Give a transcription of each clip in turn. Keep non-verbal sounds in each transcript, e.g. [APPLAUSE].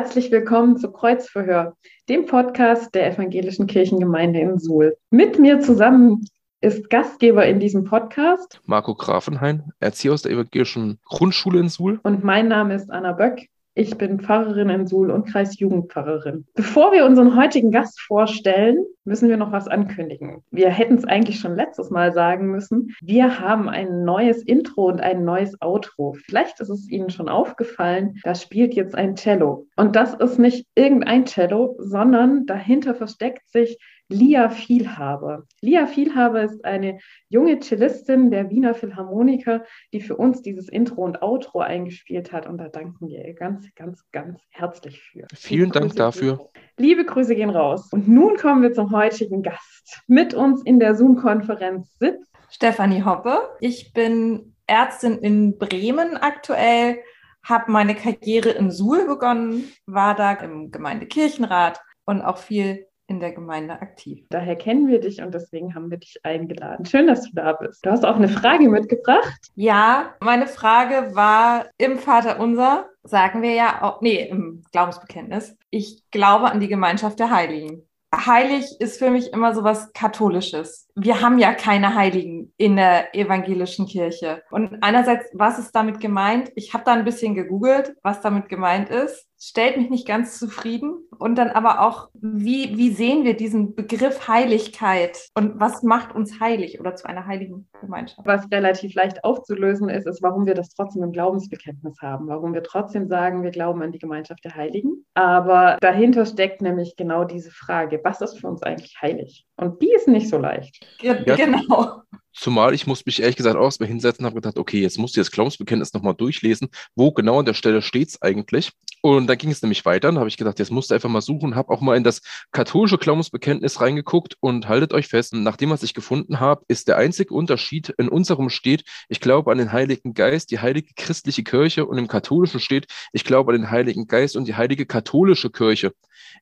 Herzlich willkommen zu Kreuzverhör, dem Podcast der Evangelischen Kirchengemeinde in Suhl. Mit mir zusammen ist Gastgeber in diesem Podcast Marco Grafenhain, Erzieher aus der Evangelischen Grundschule in Suhl. Und mein Name ist Anna Böck. Ich bin Pfarrerin in Suhl und Kreisjugendpfarrerin. Bevor wir unseren heutigen Gast vorstellen, müssen wir noch was ankündigen. Wir hätten es eigentlich schon letztes Mal sagen müssen. Wir haben ein neues Intro und ein neues Outro. Vielleicht ist es Ihnen schon aufgefallen, da spielt jetzt ein Cello. Und das ist nicht irgendein Cello, sondern dahinter versteckt sich Lia Vielhaber. Lia Vielhaber ist eine junge Cellistin der Wiener Philharmoniker, die für uns dieses Intro und Outro eingespielt hat. Und da danken wir ihr ganz, ganz, ganz herzlich für. Vielen Dank dafür. Liebe Grüße gehen raus. Und nun kommen wir zum heutigen Gast. Mit uns in der Zoom-Konferenz sitzt Stefanie Hoppe. Ich bin Ärztin in Bremen aktuell, habe meine Karriere in Suhl begonnen, war da im Gemeindekirchenrat und auch viel in der Gemeinde aktiv. Daher kennen wir dich und deswegen haben wir dich eingeladen. Schön, dass du da bist. Du hast auch eine Frage mitgebracht. Ja, meine Frage war im Vater Unser, sagen wir ja auch, nee, im Glaubensbekenntnis. Ich glaube an die Gemeinschaft der Heiligen. Heilig ist für mich immer so was Katholisches. Wir haben ja keine Heiligen in der evangelischen Kirche. Und einerseits, was ist damit gemeint? Ich habe da ein bisschen gegoogelt, was damit gemeint ist stellt mich nicht ganz zufrieden. Und dann aber auch, wie, wie sehen wir diesen Begriff Heiligkeit und was macht uns heilig oder zu einer heiligen Gemeinschaft? Was relativ leicht aufzulösen ist, ist, warum wir das trotzdem im Glaubensbekenntnis haben, warum wir trotzdem sagen, wir glauben an die Gemeinschaft der Heiligen. Aber dahinter steckt nämlich genau diese Frage, was ist für uns eigentlich heilig? Und die ist nicht so leicht. Ja, genau. Zumal ich muss mich ehrlich gesagt auch erstmal hinsetzen und habe gedacht, okay, jetzt musst du das Glaubensbekenntnis nochmal durchlesen. Wo genau an der Stelle steht es eigentlich? Und dann ging es nämlich weiter. Dann habe ich gedacht, jetzt musst du einfach mal suchen. Habe auch mal in das katholische Glaubensbekenntnis reingeguckt und haltet euch fest, nach dem, was ich gefunden habe, ist der einzige Unterschied in unserem steht, ich glaube an den Heiligen Geist, die heilige christliche Kirche und im katholischen steht, ich glaube an den Heiligen Geist und die heilige katholische Kirche.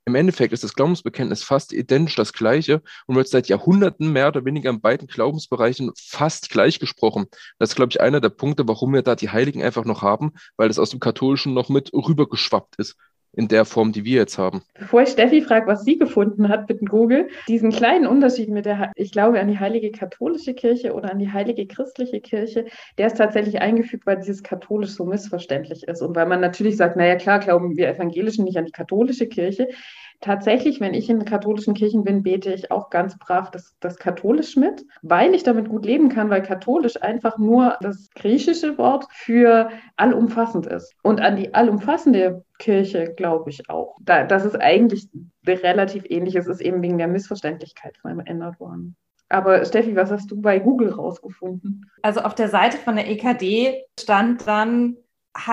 Im Endeffekt ist das Glaubensbekenntnis fast identisch das gleiche und wird seit Jahrhunderten mehr oder weniger in beiden Glaubensbereichen fast gleich gesprochen. Das ist, glaube ich, einer der Punkte, warum wir da die Heiligen einfach noch haben, weil das aus dem Katholischen noch mit rübergeschwappt ist in der Form, die wir jetzt haben. Bevor ich Steffi frage, was sie gefunden hat mit Google, diesen kleinen Unterschied mit der, ich glaube, an die heilige katholische Kirche oder an die heilige christliche Kirche, der ist tatsächlich eingefügt, weil dieses katholisch so missverständlich ist und weil man natürlich sagt, naja, klar, glauben wir Evangelischen nicht an die katholische Kirche. Tatsächlich, wenn ich in katholischen Kirchen bin, bete ich auch ganz brav das, das Katholisch mit, weil ich damit gut leben kann, weil katholisch einfach nur das griechische Wort für allumfassend ist. Und an die allumfassende Kirche glaube ich auch. Da, das ist eigentlich relativ ähnlich. Es ist eben wegen der Missverständlichkeit verändert worden. Aber Steffi, was hast du bei Google rausgefunden? Also auf der Seite von der EKD stand dann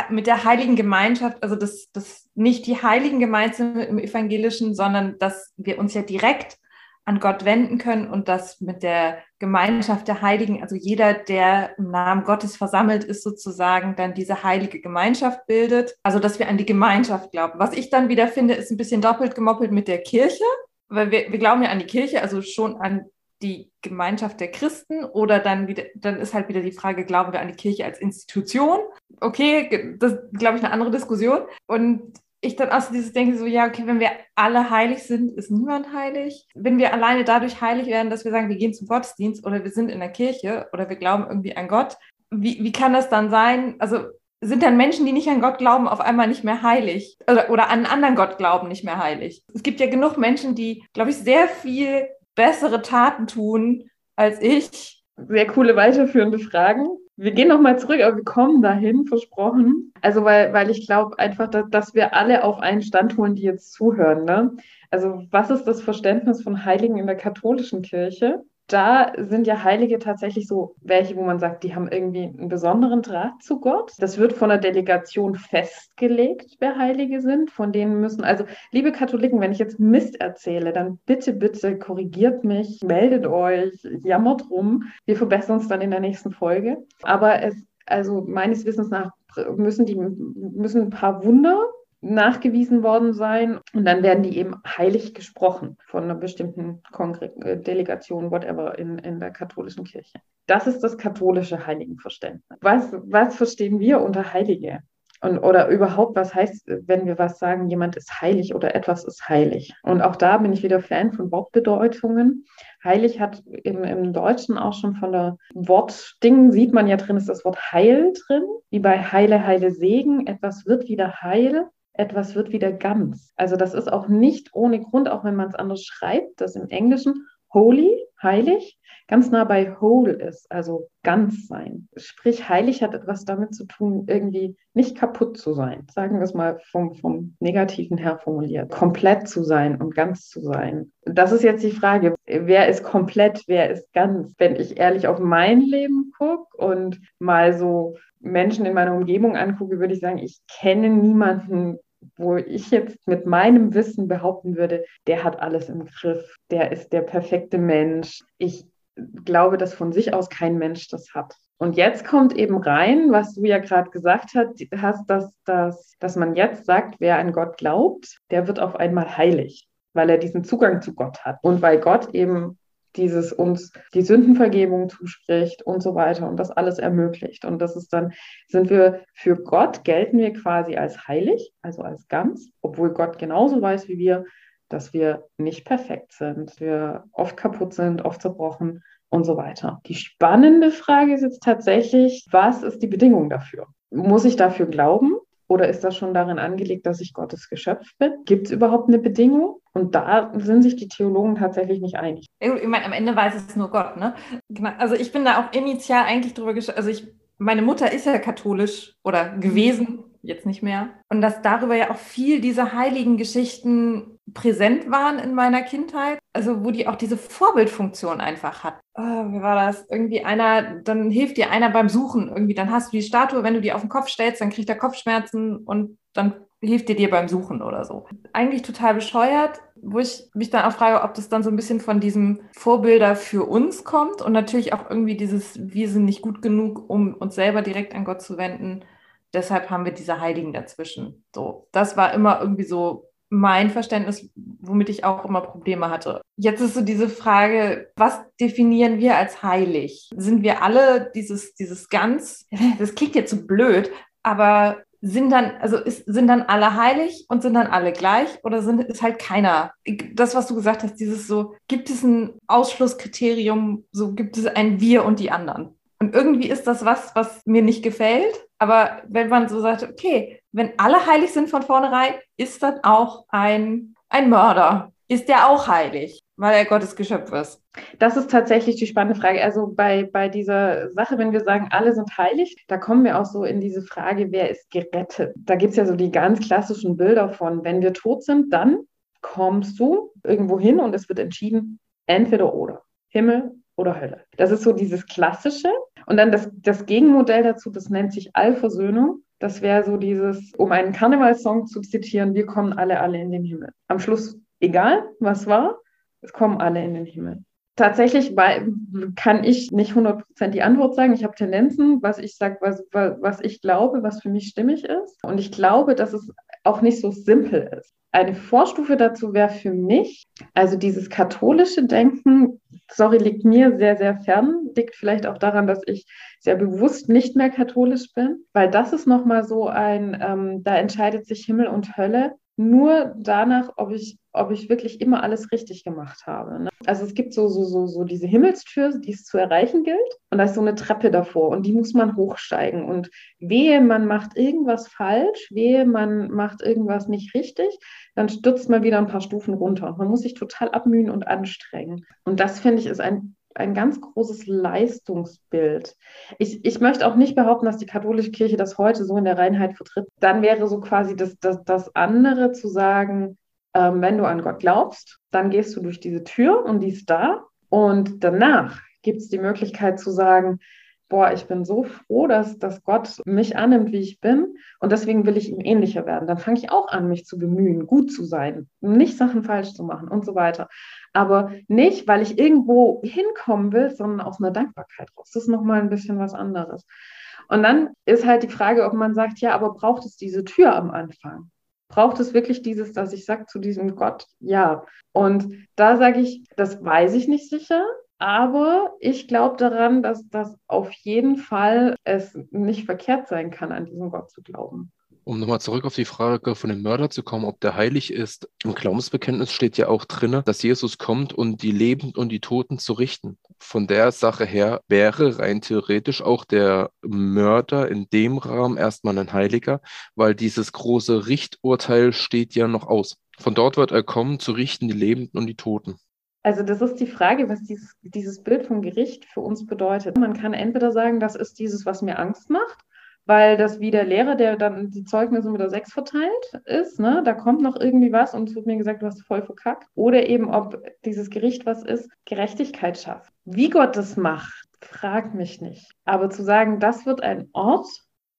mit der heiligen Gemeinschaft, also das, das nicht die heiligen gemeint sind im Evangelischen, sondern dass wir uns ja direkt an Gott wenden können und das mit der Gemeinschaft der Heiligen, also jeder, der im Namen Gottes versammelt ist, sozusagen dann diese heilige Gemeinschaft bildet. Also, dass wir an die Gemeinschaft glauben. Was ich dann wieder finde, ist ein bisschen doppelt gemoppelt mit der Kirche, weil wir, wir glauben ja an die Kirche, also schon an die Gemeinschaft der Christen oder dann wieder, dann ist halt wieder die Frage, glauben wir an die Kirche als Institution? Okay, das ist, glaube ich, eine andere Diskussion. Und ich dann auch dieses denke so, ja, okay, wenn wir alle heilig sind, ist niemand heilig. Wenn wir alleine dadurch heilig werden, dass wir sagen, wir gehen zum Gottesdienst oder wir sind in der Kirche oder wir glauben irgendwie an Gott, wie, wie kann das dann sein? Also sind dann Menschen, die nicht an Gott glauben, auf einmal nicht mehr heilig oder, oder an einen anderen Gott glauben, nicht mehr heilig. Es gibt ja genug Menschen, die, glaube ich, sehr viel bessere Taten tun als ich. Sehr coole weiterführende Fragen. Wir gehen nochmal zurück, aber wir kommen dahin, versprochen. Also, weil, weil ich glaube einfach, dass, dass wir alle auf einen Stand holen, die jetzt zuhören. Ne? Also, was ist das Verständnis von Heiligen in der katholischen Kirche? Da sind ja Heilige tatsächlich so welche, wo man sagt, die haben irgendwie einen besonderen Draht zu Gott. Das wird von der Delegation festgelegt, wer Heilige sind. Von denen müssen, also liebe Katholiken, wenn ich jetzt Mist erzähle, dann bitte, bitte korrigiert mich, meldet euch, jammert rum. Wir verbessern uns dann in der nächsten Folge. Aber es, also meines Wissens nach müssen die müssen ein paar Wunder nachgewiesen worden sein. Und dann werden die eben heilig gesprochen von einer bestimmten Kongre äh, Delegation, whatever, in, in der katholischen Kirche. Das ist das katholische Heiligenverständnis. Was, was verstehen wir unter Heilige? Und, oder überhaupt, was heißt, wenn wir was sagen, jemand ist heilig oder etwas ist heilig? Und auch da bin ich wieder Fan von Wortbedeutungen. Heilig hat im, im Deutschen auch schon von der Wortding, sieht man ja drin, ist das Wort heil drin, wie bei heile, heile Segen. Etwas wird wieder heil etwas wird wieder ganz. Also das ist auch nicht ohne Grund, auch wenn man es anders schreibt, das im Englischen holy, heilig, ganz nah bei whole ist, also ganz sein. Sprich, heilig hat etwas damit zu tun, irgendwie nicht kaputt zu sein. Sagen wir es mal vom, vom Negativen her formuliert. Komplett zu sein und ganz zu sein. Das ist jetzt die Frage, wer ist komplett, wer ist ganz? Wenn ich ehrlich auf mein Leben gucke und mal so Menschen in meiner Umgebung angucke, würde ich sagen, ich kenne niemanden, wo ich jetzt mit meinem Wissen behaupten würde, der hat alles im Griff, der ist der perfekte Mensch. Ich glaube, dass von sich aus kein Mensch das hat. Und jetzt kommt eben rein, was du ja gerade gesagt hast, dass, dass, dass man jetzt sagt, wer an Gott glaubt, der wird auf einmal heilig, weil er diesen Zugang zu Gott hat und weil Gott eben dieses uns die Sündenvergebung zuspricht und so weiter und das alles ermöglicht. Und das ist dann, sind wir für Gott, gelten wir quasi als heilig, also als ganz, obwohl Gott genauso weiß wie wir, dass wir nicht perfekt sind, wir oft kaputt sind, oft zerbrochen und so weiter. Die spannende Frage ist jetzt tatsächlich, was ist die Bedingung dafür? Muss ich dafür glauben? Oder ist das schon darin angelegt, dass ich Gottes Geschöpf bin? Gibt es überhaupt eine Bedingung? Und da sind sich die Theologen tatsächlich nicht einig. Ich meine, am Ende weiß es nur Gott, ne? Genau. Also ich bin da auch initial eigentlich drüber geschaut. Also ich, meine Mutter ist ja katholisch oder gewesen, jetzt nicht mehr. Und dass darüber ja auch viel diese heiligen Geschichten präsent waren in meiner Kindheit. Also wo die auch diese Vorbildfunktion einfach hat. Oh, wie war das? Irgendwie einer, dann hilft dir einer beim Suchen. Irgendwie, dann hast du die Statue, wenn du die auf den Kopf stellst, dann kriegt er Kopfschmerzen und dann hilft dir dir beim Suchen oder so. Eigentlich total bescheuert, wo ich mich dann auch frage, ob das dann so ein bisschen von diesem Vorbilder für uns kommt und natürlich auch irgendwie dieses, wir sind nicht gut genug, um uns selber direkt an Gott zu wenden Deshalb haben wir diese Heiligen dazwischen. So, das war immer irgendwie so mein Verständnis, womit ich auch immer Probleme hatte. Jetzt ist so diese Frage, was definieren wir als heilig? Sind wir alle dieses, dieses ganz, das klingt jetzt so blöd, aber sind dann, also ist, sind dann alle heilig und sind dann alle gleich oder sind, ist halt keiner? Das, was du gesagt hast, dieses so, gibt es ein Ausschlusskriterium, so gibt es ein Wir und die anderen? Und irgendwie ist das was, was mir nicht gefällt. Aber wenn man so sagt, okay, wenn alle heilig sind von vornherein, ist dann auch ein, ein Mörder. Ist der auch heilig, weil er Gottes Geschöpf ist? Das ist tatsächlich die spannende Frage. Also bei, bei dieser Sache, wenn wir sagen, alle sind heilig, da kommen wir auch so in diese Frage, wer ist gerettet? Da gibt es ja so die ganz klassischen Bilder von, wenn wir tot sind, dann kommst du irgendwo hin und es wird entschieden, entweder oder. Himmel oder Hölle. Das ist so dieses Klassische. Und dann das, das Gegenmodell dazu, das nennt sich Allversöhnung. Das wäre so dieses, um einen Karnevalssong zu zitieren, wir kommen alle, alle in den Himmel. Am Schluss, egal was war, es kommen alle in den Himmel. Tatsächlich kann ich nicht 100% die Antwort sagen. Ich habe Tendenzen, was ich sage, was, was ich glaube, was für mich stimmig ist. Und ich glaube, dass es auch nicht so simpel ist. Eine Vorstufe dazu wäre für mich, also dieses katholische Denken, sorry, liegt mir sehr, sehr fern, liegt vielleicht auch daran, dass ich sehr bewusst nicht mehr katholisch bin, weil das ist nochmal so ein, ähm, da entscheidet sich Himmel und Hölle nur danach, ob ich, ob ich wirklich immer alles richtig gemacht habe. Ne? Also es gibt so, so, so, so diese Himmelstür, die es zu erreichen gilt. Und da ist so eine Treppe davor und die muss man hochsteigen. Und wehe, man macht irgendwas falsch, wehe, man macht irgendwas nicht richtig, dann stürzt man wieder ein paar Stufen runter. Man muss sich total abmühen und anstrengen. Und das, finde ich, ist ein ein ganz großes Leistungsbild. Ich, ich möchte auch nicht behaupten, dass die katholische Kirche das heute so in der Reinheit vertritt. Dann wäre so quasi das, das, das andere zu sagen, ähm, wenn du an Gott glaubst, dann gehst du durch diese Tür und die ist da. Und danach gibt es die Möglichkeit zu sagen, boah, ich bin so froh, dass, dass Gott mich annimmt, wie ich bin und deswegen will ich ihm ähnlicher werden. Dann fange ich auch an, mich zu bemühen, gut zu sein, nicht Sachen falsch zu machen und so weiter. Aber nicht, weil ich irgendwo hinkommen will, sondern aus einer Dankbarkeit raus. Das ist nochmal ein bisschen was anderes. Und dann ist halt die Frage, ob man sagt, ja, aber braucht es diese Tür am Anfang? Braucht es wirklich dieses, dass ich sage zu diesem Gott, ja. Und da sage ich, das weiß ich nicht sicher. Aber ich glaube daran, dass das auf jeden Fall es nicht verkehrt sein kann, an diesen Gott zu glauben. Um nochmal zurück auf die Frage von dem Mörder zu kommen, ob der heilig ist. Im Glaubensbekenntnis steht ja auch drin, dass Jesus kommt, um die Lebenden und die Toten zu richten. Von der Sache her wäre rein theoretisch auch der Mörder in dem Rahmen erstmal ein Heiliger, weil dieses große Richturteil steht ja noch aus. Von dort wird er kommen, zu richten die Lebenden und die Toten. Also das ist die Frage, was dieses, dieses Bild vom Gericht für uns bedeutet. Man kann entweder sagen, das ist dieses, was mir Angst macht, weil das wie der Lehrer, der dann die Zeugnisse mit der Sechs verteilt ist, ne? da kommt noch irgendwie was und es wird mir gesagt, du hast voll verkackt. Oder eben, ob dieses Gericht was ist, Gerechtigkeit schafft. Wie Gott das macht, fragt mich nicht. Aber zu sagen, das wird ein Ort,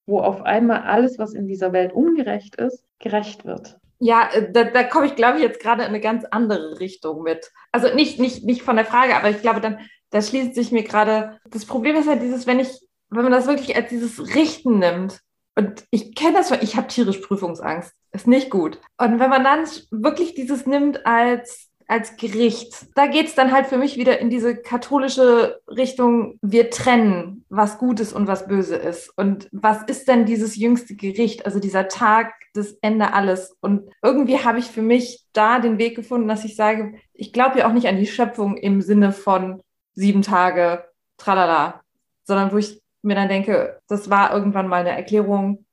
wo auf einmal alles, was in dieser Welt ungerecht ist, gerecht wird. Ja, äh, da, da komme ich, glaube ich, jetzt gerade in eine ganz andere Richtung mit. Also nicht, nicht, nicht von der Frage, aber ich glaube, dann, da schließt sich mir gerade, das Problem ist halt dieses, wenn ich, wenn man das wirklich als dieses Richten nimmt, und ich kenne das, ich habe tierisch Prüfungsangst, ist nicht gut. Und wenn man dann wirklich dieses nimmt als als Gericht. Da geht es dann halt für mich wieder in diese katholische Richtung, wir trennen, was gut ist und was böse ist. Und was ist denn dieses jüngste Gericht, also dieser Tag, das Ende alles. Und irgendwie habe ich für mich da den Weg gefunden, dass ich sage, ich glaube ja auch nicht an die Schöpfung im Sinne von sieben Tage, tralala, sondern wo ich mir dann denke, das war irgendwann mal eine Erklärung,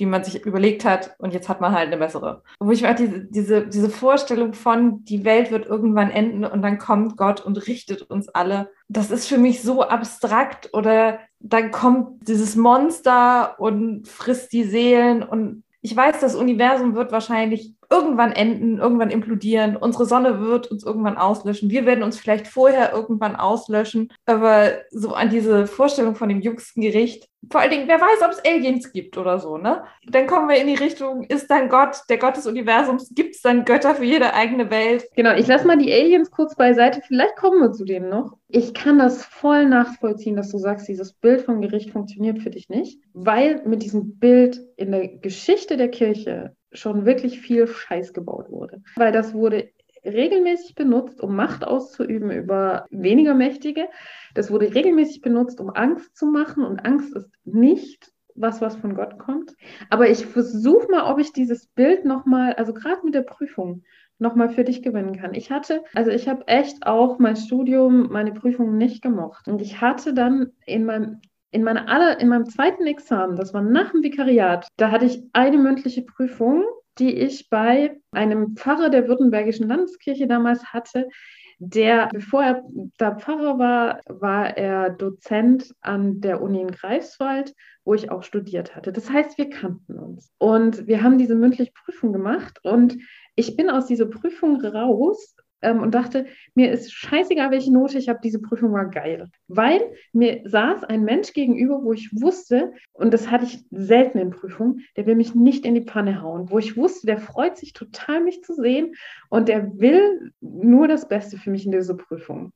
die man sich überlegt hat und jetzt hat man halt eine bessere. Wo ich mir diese, diese, diese Vorstellung von, die Welt wird irgendwann enden und dann kommt Gott und richtet uns alle, das ist für mich so abstrakt oder dann kommt dieses Monster und frisst die Seelen und ich weiß, das Universum wird wahrscheinlich irgendwann enden, irgendwann implodieren. Unsere Sonne wird uns irgendwann auslöschen. Wir werden uns vielleicht vorher irgendwann auslöschen. Aber so an diese Vorstellung von dem jüngsten Gericht, vor allen Dingen, wer weiß, ob es Aliens gibt oder so, ne? Dann kommen wir in die Richtung, ist dann Gott, der Gott des Universums, gibt es dann Götter für jede eigene Welt? Genau, ich lasse mal die Aliens kurz beiseite, vielleicht kommen wir zu denen noch. Ich kann das voll nachvollziehen, dass du sagst, dieses Bild vom Gericht funktioniert für dich nicht, weil mit diesem Bild in der Geschichte der Kirche schon wirklich viel Scheiß gebaut wurde. Weil das wurde regelmäßig benutzt, um Macht auszuüben über weniger Mächtige. Das wurde regelmäßig benutzt, um Angst zu machen. Und Angst ist nicht was, was von Gott kommt. Aber ich versuche mal, ob ich dieses Bild nochmal, also gerade mit der Prüfung, nochmal für dich gewinnen kann. Ich hatte, also ich habe echt auch mein Studium, meine Prüfungen nicht gemocht. Und ich hatte dann in meinem in, meiner aller, in meinem zweiten Examen, das war nach dem Vikariat, da hatte ich eine mündliche Prüfung, die ich bei einem Pfarrer der Württembergischen Landeskirche damals hatte, der, bevor er da Pfarrer war, war er Dozent an der Uni in Greifswald, wo ich auch studiert hatte. Das heißt, wir kannten uns. Und wir haben diese mündliche Prüfung gemacht und ich bin aus dieser Prüfung raus ähm, und dachte, mir ist scheißegal, welche Note ich habe, diese Prüfung war geil. Weil mir saß ein Mensch gegenüber, wo ich wusste, und das hatte ich selten in Prüfungen, der will mich nicht in die Panne hauen, wo ich wusste, der freut sich total, mich zu sehen und der will nur das Beste für mich in dieser Prüfung.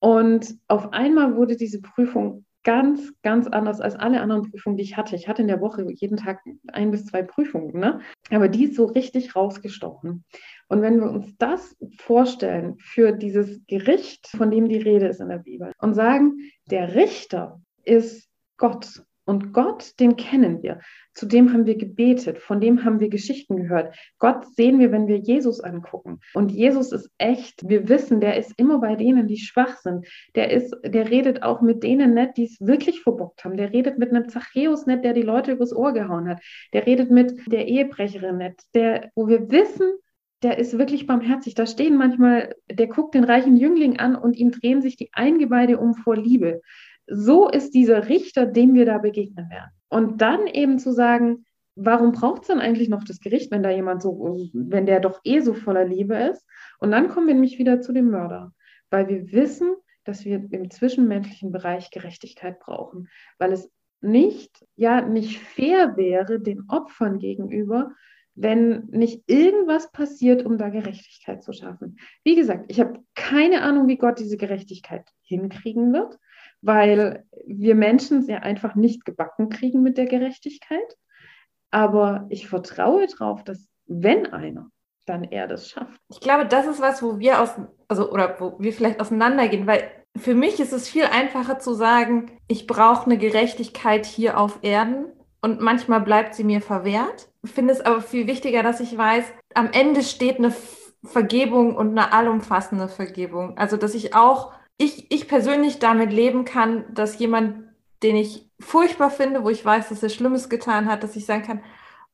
Und auf einmal wurde diese Prüfung ganz, ganz anders als alle anderen Prüfungen, die ich hatte. Ich hatte in der Woche jeden Tag ein bis zwei Prüfungen, ne? aber die ist so richtig rausgestochen. Und wenn wir uns das vorstellen für dieses Gericht, von dem die Rede ist in der Bibel, und sagen, der Richter ist Gott und Gott, den kennen wir. Zu dem haben wir gebetet, von dem haben wir Geschichten gehört. Gott sehen wir, wenn wir Jesus angucken. Und Jesus ist echt. Wir wissen, der ist immer bei denen, die schwach sind. Der ist, der redet auch mit denen nicht, die es wirklich verbockt haben. Der redet mit einem Zachäus nicht, der die Leute übers Ohr gehauen hat. Der redet mit der Ehebrecherin nicht, der, wo wir wissen, der ist wirklich barmherzig. Da stehen manchmal, der guckt den reichen Jüngling an und ihm drehen sich die Eingeweide um vor Liebe so ist dieser Richter, dem wir da begegnen werden. Und dann eben zu sagen, warum braucht es dann eigentlich noch das Gericht, wenn da jemand so, wenn der doch eh so voller Liebe ist? Und dann kommen wir nämlich wieder zu dem Mörder, weil wir wissen, dass wir im zwischenmenschlichen Bereich Gerechtigkeit brauchen, weil es nicht, ja, nicht fair wäre den Opfern gegenüber, wenn nicht irgendwas passiert, um da Gerechtigkeit zu schaffen. Wie gesagt, ich habe keine Ahnung, wie Gott diese Gerechtigkeit hinkriegen wird weil wir Menschen sie einfach nicht gebacken kriegen mit der Gerechtigkeit. Aber ich vertraue darauf, dass wenn einer, dann er das schafft. Ich glaube, das ist was, wo wir aus, also oder wo wir vielleicht auseinandergehen, weil für mich ist es viel einfacher zu sagen, ich brauche eine Gerechtigkeit hier auf Erden und manchmal bleibt sie mir verwehrt. Ich finde es aber viel wichtiger, dass ich weiß, am Ende steht eine Vergebung und eine allumfassende Vergebung. Also, dass ich auch, ich, ich persönlich damit leben kann, dass jemand, den ich furchtbar finde, wo ich weiß, dass er Schlimmes getan hat, dass ich sagen kann,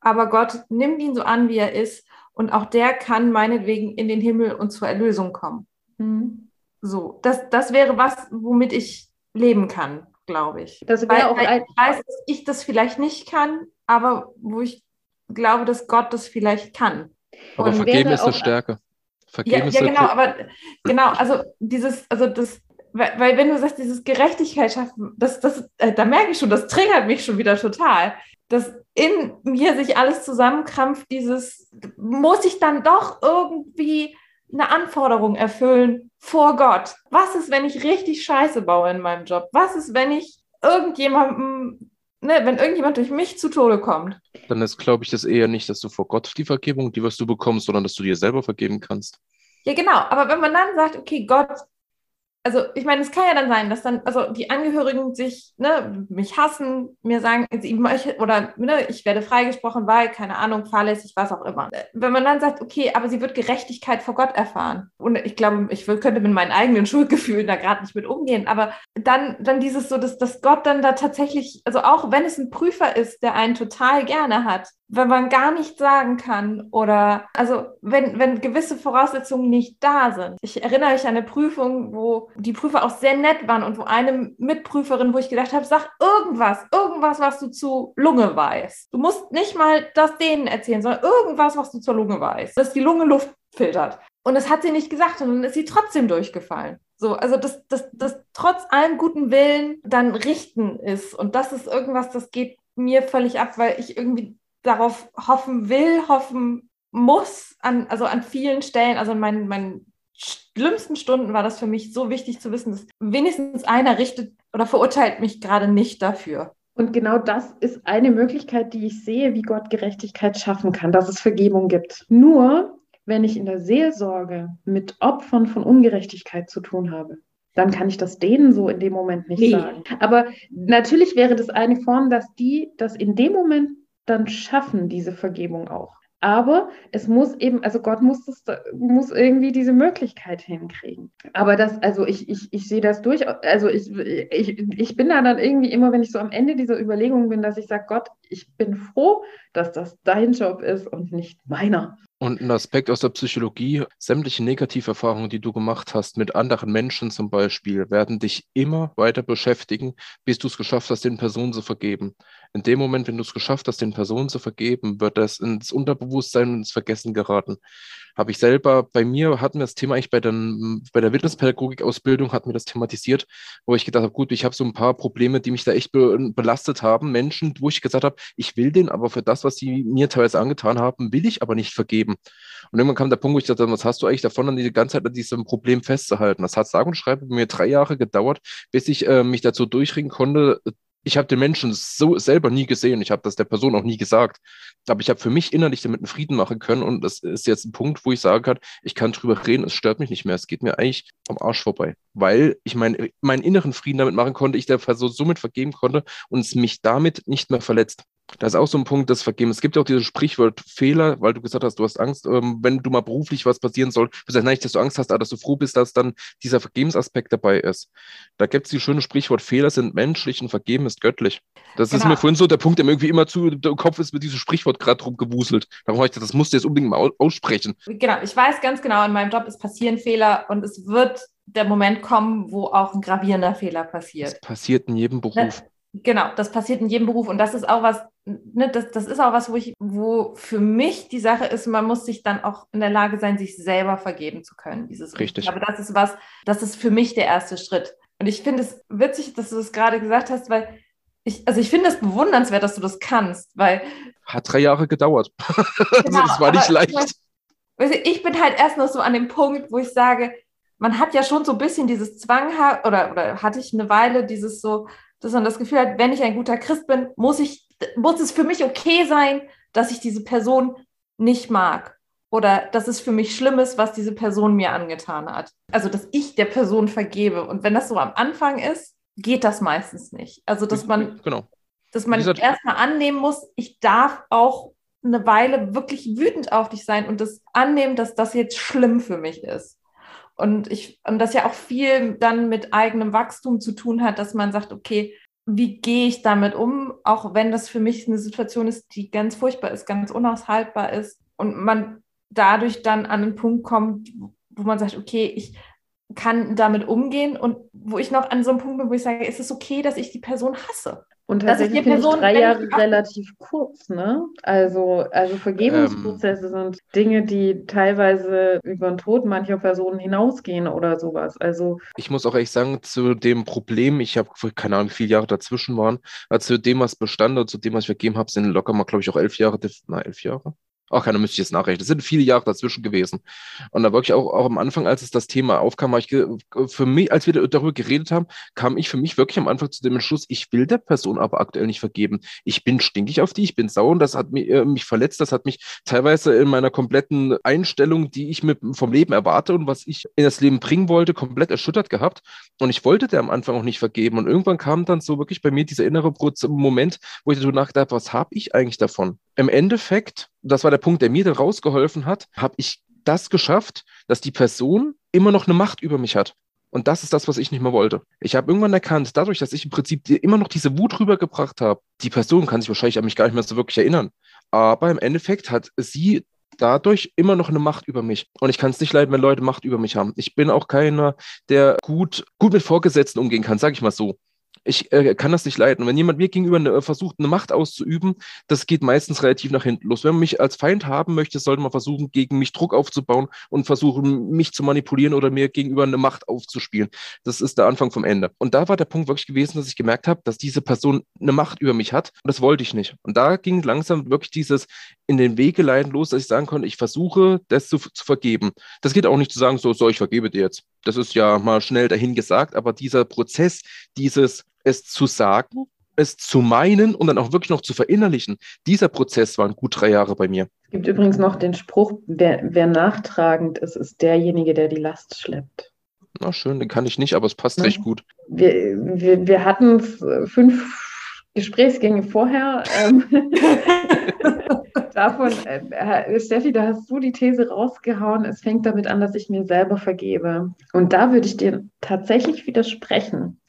aber Gott, nimm ihn so an, wie er ist und auch der kann meinetwegen in den Himmel und zur Erlösung kommen. Mhm. So, das, das wäre was, womit ich leben kann, glaube ich. Das wäre auch ein ich weiß, dass ich das vielleicht nicht kann, aber wo ich glaube, dass Gott das vielleicht kann. Aber und vergeben ist eine Stärke. Vergeben ja, ja genau, aber genau, also dieses, also das, weil, weil, wenn du sagst, dieses Gerechtigkeit schaffen, das, das, äh, da merke ich schon, das triggert mich schon wieder total dass in mir sich alles zusammenkrampft, dieses, muss ich dann doch irgendwie eine Anforderung erfüllen vor Gott? Was ist, wenn ich richtig Scheiße baue in meinem Job? Was ist, wenn ich irgendjemandem, ne, wenn irgendjemand durch mich zu Tode kommt? Dann ist, glaube ich, das eher nicht, dass du vor Gott die Vergebung, die was du bekommst, sondern dass du dir selber vergeben kannst. Ja, genau. Aber wenn man dann sagt, okay, Gott, also ich meine, es kann ja dann sein, dass dann, also die Angehörigen sich, ne, mich hassen, mir sagen, möchte, oder ne, ich werde freigesprochen, weil, keine Ahnung, fahrlässig, was auch immer. Wenn man dann sagt, okay, aber sie wird Gerechtigkeit vor Gott erfahren. Und ich glaube, ich könnte mit meinen eigenen [LAUGHS] Schuldgefühlen da gerade nicht mit umgehen, aber dann, dann dieses so, dass, dass Gott dann da tatsächlich, also auch wenn es ein Prüfer ist, der einen total gerne hat, wenn man gar nicht sagen kann oder also wenn, wenn gewisse Voraussetzungen nicht da sind. Ich erinnere mich an eine Prüfung, wo die Prüfer auch sehr nett waren und wo eine Mitprüferin, wo ich gedacht habe, sag irgendwas, irgendwas, was du zu Lunge weißt. Du musst nicht mal das denen erzählen, sondern irgendwas, was du zur Lunge weißt, dass die Lunge Luft filtert. Und das hat sie nicht gesagt und dann ist sie trotzdem durchgefallen. So, also dass das, das trotz allem guten Willen dann richten ist. Und das ist irgendwas, das geht mir völlig ab, weil ich irgendwie darauf hoffen will, hoffen muss, an, also an vielen Stellen, also in meinen, meinen schlimmsten Stunden war das für mich so wichtig zu wissen, dass wenigstens einer richtet oder verurteilt mich gerade nicht dafür. Und genau das ist eine Möglichkeit, die ich sehe, wie Gott Gerechtigkeit schaffen kann, dass es Vergebung gibt. Nur wenn ich in der Seelsorge mit Opfern von Ungerechtigkeit zu tun habe, dann kann ich das denen so in dem Moment nicht nee. sagen. Aber natürlich wäre das eine Form, dass die das in dem Moment dann schaffen, diese Vergebung auch. Aber es muss eben, also Gott muss, das, muss irgendwie diese Möglichkeit hinkriegen. Aber das, also ich, ich, ich sehe das durch, also ich, ich, ich bin da dann irgendwie immer, wenn ich so am Ende dieser Überlegungen bin, dass ich sage, Gott, ich bin froh, dass das dein Job ist und nicht meiner. Und ein Aspekt aus der Psychologie, sämtliche Negativerfahrungen, die du gemacht hast mit anderen Menschen zum Beispiel, werden dich immer weiter beschäftigen, bis du es geschafft hast, den Personen zu vergeben. In dem Moment, wenn du es geschafft hast, den Personen zu vergeben, wird das ins Unterbewusstsein und ins Vergessen geraten habe ich selber, bei mir hatten wir das Thema eigentlich bei, den, bei der Wildnispädagogik-Ausbildung, hatten wir das thematisiert, wo ich gedacht habe, gut, ich habe so ein paar Probleme, die mich da echt be belastet haben. Menschen, wo ich gesagt habe, ich will den, aber für das, was sie mir teilweise angetan haben, will ich aber nicht vergeben. Und irgendwann kam der Punkt, wo ich dachte, was hast du eigentlich davon, an die ganze Zeit an diesem Problem festzuhalten? Das hat sage und schreibe mir drei Jahre gedauert, bis ich äh, mich dazu durchringen konnte, ich habe den Menschen so selber nie gesehen. Ich habe das der Person auch nie gesagt. Aber ich habe für mich innerlich damit einen Frieden machen können. Und das ist jetzt ein Punkt, wo ich sagen kann, ich kann drüber reden, es stört mich nicht mehr. Es geht mir eigentlich am Arsch vorbei. Weil ich mein, meinen inneren Frieden damit machen konnte, ich der Person somit vergeben konnte und es mich damit nicht mehr verletzt. Das ist auch so ein Punkt des Vergebens. Es gibt ja auch dieses Sprichwort Fehler, weil du gesagt hast, du hast Angst, ähm, wenn du mal beruflich was passieren soll. Du sagst nicht, dass du Angst hast, aber dass du froh bist, dass dann dieser Vergebensaspekt dabei ist. Da gibt es die schöne Sprichwort, Fehler sind menschlich und Vergeben ist göttlich. Das genau. ist mir vorhin so der Punkt, der mir irgendwie immer zu, der Kopf ist mit diesem Sprichwort gerade rumgewuselt. Darum habe ich gedacht, das musst du jetzt unbedingt mal aussprechen. Genau, ich weiß ganz genau, in meinem Job ist passieren Fehler und es wird der Moment kommen, wo auch ein gravierender Fehler passiert. Das passiert in jedem Beruf. Ne? Genau, das passiert in jedem Beruf und das ist auch was, ne, das, das ist auch was, wo ich, wo für mich die Sache ist, man muss sich dann auch in der Lage sein, sich selber vergeben zu können. Dieses Richtig. Aber das ist was, das ist für mich der erste Schritt. Und ich finde es witzig, dass du das gerade gesagt hast, weil ich, also ich finde es bewundernswert, dass du das kannst, weil. Hat drei Jahre gedauert. [LAUGHS] Genau, also das war nicht leicht. Du, ich bin halt erst noch so an dem Punkt, wo ich sage, man hat ja schon so ein bisschen dieses Zwang, oder, oder hatte ich eine Weile dieses so, dass man das Gefühl hat, wenn ich ein guter Christ bin, muss, ich, muss es für mich okay sein, dass ich diese Person nicht mag. Oder dass es für mich schlimm ist, was diese Person mir angetan hat. Also, dass ich der Person vergebe. Und wenn das so am Anfang ist, geht das meistens nicht. Also, dass man. Genau. dass man erstmal annehmen muss, ich darf auch eine Weile wirklich wütend auf dich sein und das annehmen, dass das jetzt schlimm für mich ist. Und ich, und das ja auch viel dann mit eigenem Wachstum zu tun hat, dass man sagt, okay, wie gehe ich damit um, auch wenn das für mich eine Situation ist, die ganz furchtbar ist, ganz unaushaltbar ist und man dadurch dann an einen Punkt kommt, wo man sagt, okay, ich kann damit umgehen und wo ich noch an so einem Punkt bin, wo ich sage, ist es okay, dass ich die Person hasse? Und tatsächlich finde ich drei Jahre relativ kurz, ne? Also, also Vergebungsprozesse ähm, sind Dinge, die teilweise über den Tod mancher Personen hinausgehen oder sowas. Also ich muss auch ehrlich sagen, zu dem Problem, ich habe keine Ahnung, wie viele Jahre dazwischen waren, also zu dem, was bestand und zu dem, was ich vergeben habe, sind locker mal, glaube ich, auch elf Jahre, na, elf Jahre. Ach, keiner müsste ich jetzt nachrechnen. Es sind viele Jahre dazwischen gewesen. Und da wirklich auch, auch am Anfang, als es das Thema aufkam, ich für mich, als wir darüber geredet haben, kam ich für mich wirklich am Anfang zu dem Entschluss, ich will der Person aber aktuell nicht vergeben. Ich bin stinkig auf die, ich bin sauer und das hat mich, äh, mich verletzt, das hat mich teilweise in meiner kompletten Einstellung, die ich mit, vom Leben erwarte und was ich in das Leben bringen wollte, komplett erschüttert gehabt. Und ich wollte der am Anfang auch nicht vergeben. Und irgendwann kam dann so wirklich bei mir dieser innere Moment, wo ich darüber nachgedacht habe, was habe ich eigentlich davon? Im Endeffekt, das war der Punkt, der mir dann rausgeholfen hat, habe ich das geschafft, dass die Person immer noch eine Macht über mich hat. Und das ist das, was ich nicht mehr wollte. Ich habe irgendwann erkannt, dadurch, dass ich im Prinzip immer noch diese Wut rübergebracht habe, die Person kann sich wahrscheinlich an mich gar nicht mehr so wirklich erinnern. Aber im Endeffekt hat sie dadurch immer noch eine Macht über mich. Und ich kann es nicht leiden, wenn Leute Macht über mich haben. Ich bin auch keiner, der gut, gut mit Vorgesetzten umgehen kann, sage ich mal so ich äh, kann das nicht leiden. Wenn jemand mir gegenüber eine, versucht, eine Macht auszuüben, das geht meistens relativ nach hinten los. Wenn man mich als Feind haben möchte, sollte man versuchen, gegen mich Druck aufzubauen und versuchen, mich zu manipulieren oder mir gegenüber eine Macht aufzuspielen. Das ist der Anfang vom Ende. Und da war der Punkt wirklich gewesen, dass ich gemerkt habe, dass diese Person eine Macht über mich hat. Und das wollte ich nicht. Und da ging langsam wirklich dieses in den Wege leiden los, dass ich sagen konnte, ich versuche, das zu, zu vergeben. Das geht auch nicht zu sagen, so, so, ich vergebe dir jetzt. Das ist ja mal schnell dahin gesagt, aber dieser Prozess, dieses es zu sagen, es zu meinen und dann auch wirklich noch zu verinnerlichen. Dieser Prozess waren gut drei Jahre bei mir. Es gibt übrigens noch den Spruch, wer, wer nachtragend ist, ist derjenige, der die Last schleppt. Na schön, den kann ich nicht, aber es passt ja. recht gut. Wir, wir, wir hatten fünf Gesprächsgänge vorher. Ähm, [LAUGHS] davon, äh, Steffi, da hast du die These rausgehauen, es fängt damit an, dass ich mir selber vergebe. Und da würde ich dir tatsächlich widersprechen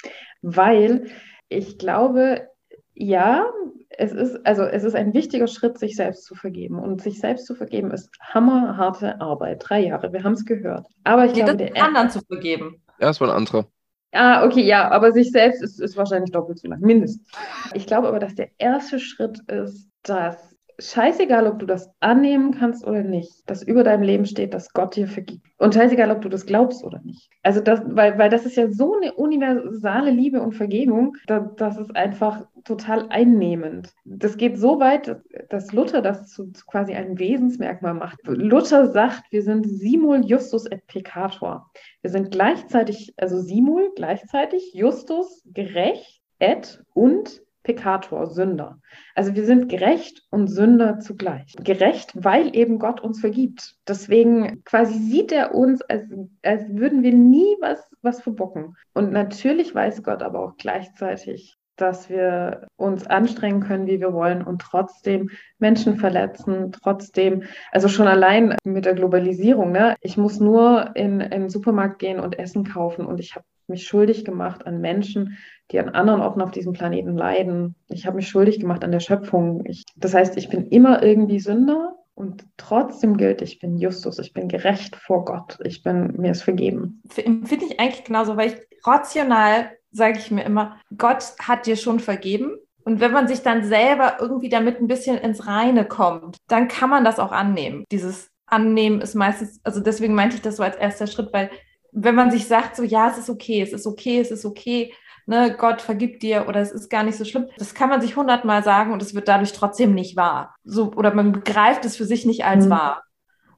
weil ich glaube, ja, es ist, also es ist ein wichtiger Schritt, sich selbst zu vergeben. Und sich selbst zu vergeben ist hammerharte Arbeit. Drei Jahre, wir haben es gehört. Aber ich nee, glaube, der anderen zu vergeben. Ja, es war ein anderer. Ah, okay, ja, aber sich selbst ist, ist wahrscheinlich doppelt so lang, mindestens. Ich glaube aber, dass der erste Schritt ist, dass scheißegal, ob du das annehmen kannst oder nicht, dass über deinem Leben steht, dass Gott dir vergibt. Und scheißegal, ob du das glaubst oder nicht. Also das, weil, weil das ist ja so eine universale Liebe und Vergebung, da, das ist einfach total einnehmend. Das geht so weit, dass Luther das zu, zu quasi einem Wesensmerkmal macht. Luther sagt, wir sind simul justus et peccator. Wir sind gleichzeitig, also simul gleichzeitig, justus gerecht, et und Pekator, Sünder. Also wir sind gerecht und Sünder zugleich. Gerecht, weil eben Gott uns vergibt. Deswegen quasi sieht er uns, als, als würden wir nie was, was verbocken. Und natürlich weiß Gott aber auch gleichzeitig, dass wir uns anstrengen können, wie wir wollen und trotzdem Menschen verletzen, trotzdem, also schon allein mit der Globalisierung, ne? ich muss nur in, in den Supermarkt gehen und Essen kaufen und ich habe mich schuldig gemacht an Menschen, die an anderen Orten auf diesem Planeten leiden. Ich habe mich schuldig gemacht an der Schöpfung. Ich, das heißt, ich bin immer irgendwie Sünder und trotzdem gilt, ich bin Justus, ich bin gerecht vor Gott, ich bin, mir ist vergeben. Finde ich eigentlich genauso, weil ich rational sage ich mir immer, Gott hat dir schon vergeben. Und wenn man sich dann selber irgendwie damit ein bisschen ins Reine kommt, dann kann man das auch annehmen. Dieses Annehmen ist meistens, also deswegen meinte ich das so als erster Schritt, weil wenn man sich sagt, so ja, es ist okay, es ist okay, es ist okay, ne, Gott vergibt dir oder es ist gar nicht so schlimm. Das kann man sich hundertmal sagen und es wird dadurch trotzdem nicht wahr. So, oder man begreift es für sich nicht als mhm. wahr.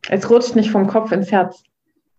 Es rutscht nicht vom Kopf ins Herz.